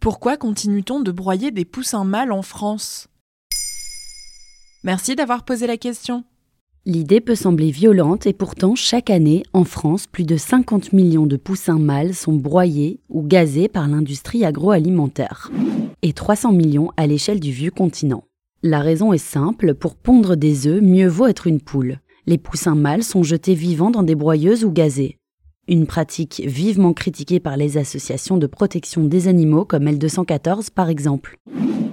Pourquoi continue-t-on de broyer des poussins mâles en France? Merci d'avoir posé la question. L'idée peut sembler violente et pourtant chaque année, en France, plus de 50 millions de poussins mâles sont broyés ou gazés par l'industrie agroalimentaire. Et 300 millions à l'échelle du vieux continent. La raison est simple, pour pondre des œufs, mieux vaut être une poule. Les poussins mâles sont jetés vivants dans des broyeuses ou gazés. Une pratique vivement critiquée par les associations de protection des animaux comme L214 par exemple.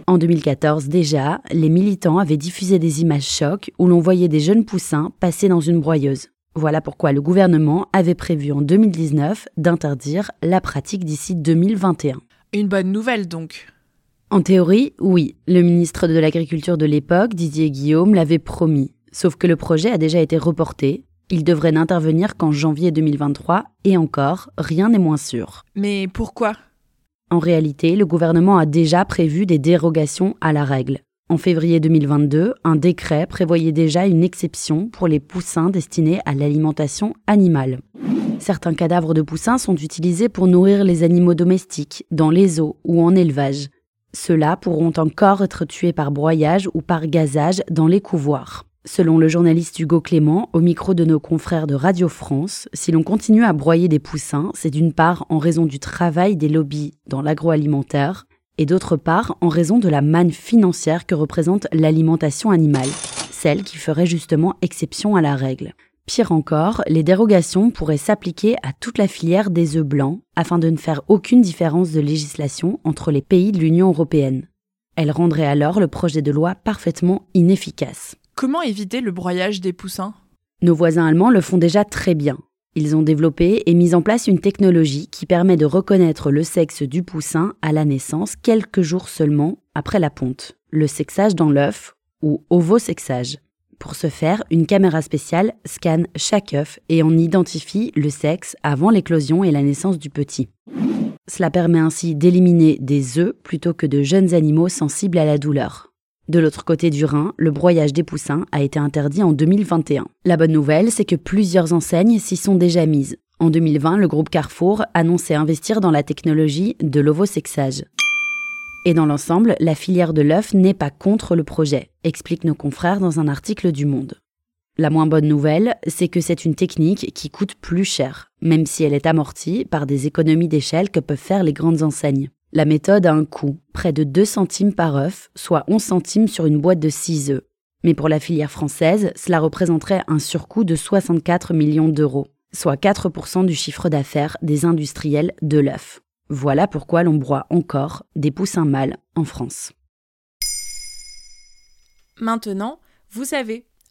En 2014 déjà, les militants avaient diffusé des images chocs où l'on voyait des jeunes poussins passer dans une broyeuse. Voilà pourquoi le gouvernement avait prévu en 2019 d'interdire la pratique d'ici 2021. Une bonne nouvelle donc. En théorie, oui, le ministre de l'Agriculture de l'époque, Didier Guillaume, l'avait promis. Sauf que le projet a déjà été reporté. Il devrait n'intervenir qu'en janvier 2023, et encore, rien n'est moins sûr. Mais pourquoi? En réalité, le gouvernement a déjà prévu des dérogations à la règle. En février 2022, un décret prévoyait déjà une exception pour les poussins destinés à l'alimentation animale. Certains cadavres de poussins sont utilisés pour nourrir les animaux domestiques, dans les eaux ou en élevage. Ceux-là pourront encore être tués par broyage ou par gazage dans les couvoirs. Selon le journaliste Hugo Clément, au micro de nos confrères de Radio France, si l'on continue à broyer des poussins, c'est d'une part en raison du travail des lobbies dans l'agroalimentaire, et d'autre part en raison de la manne financière que représente l'alimentation animale, celle qui ferait justement exception à la règle. Pire encore, les dérogations pourraient s'appliquer à toute la filière des œufs blancs afin de ne faire aucune différence de législation entre les pays de l'Union européenne. Elles rendraient alors le projet de loi parfaitement inefficace. Comment éviter le broyage des poussins? Nos voisins allemands le font déjà très bien. Ils ont développé et mis en place une technologie qui permet de reconnaître le sexe du poussin à la naissance quelques jours seulement après la ponte, le sexage dans l'œuf ou ovosexage. Pour ce faire, une caméra spéciale scanne chaque œuf et en identifie le sexe avant l'éclosion et la naissance du petit. Cela permet ainsi d'éliminer des œufs plutôt que de jeunes animaux sensibles à la douleur. De l'autre côté du Rhin, le broyage des poussins a été interdit en 2021. La bonne nouvelle, c'est que plusieurs enseignes s'y sont déjà mises. En 2020, le groupe Carrefour annonçait investir dans la technologie de l'ovosexage. Et dans l'ensemble, la filière de l'œuf n'est pas contre le projet, expliquent nos confrères dans un article du Monde. La moins bonne nouvelle, c'est que c'est une technique qui coûte plus cher, même si elle est amortie par des économies d'échelle que peuvent faire les grandes enseignes. La méthode a un coût, près de 2 centimes par œuf, soit 11 centimes sur une boîte de 6 œufs. Mais pour la filière française, cela représenterait un surcoût de 64 millions d'euros, soit 4% du chiffre d'affaires des industriels de l'œuf. Voilà pourquoi l'on broie encore des poussins mâles en France. Maintenant, vous savez,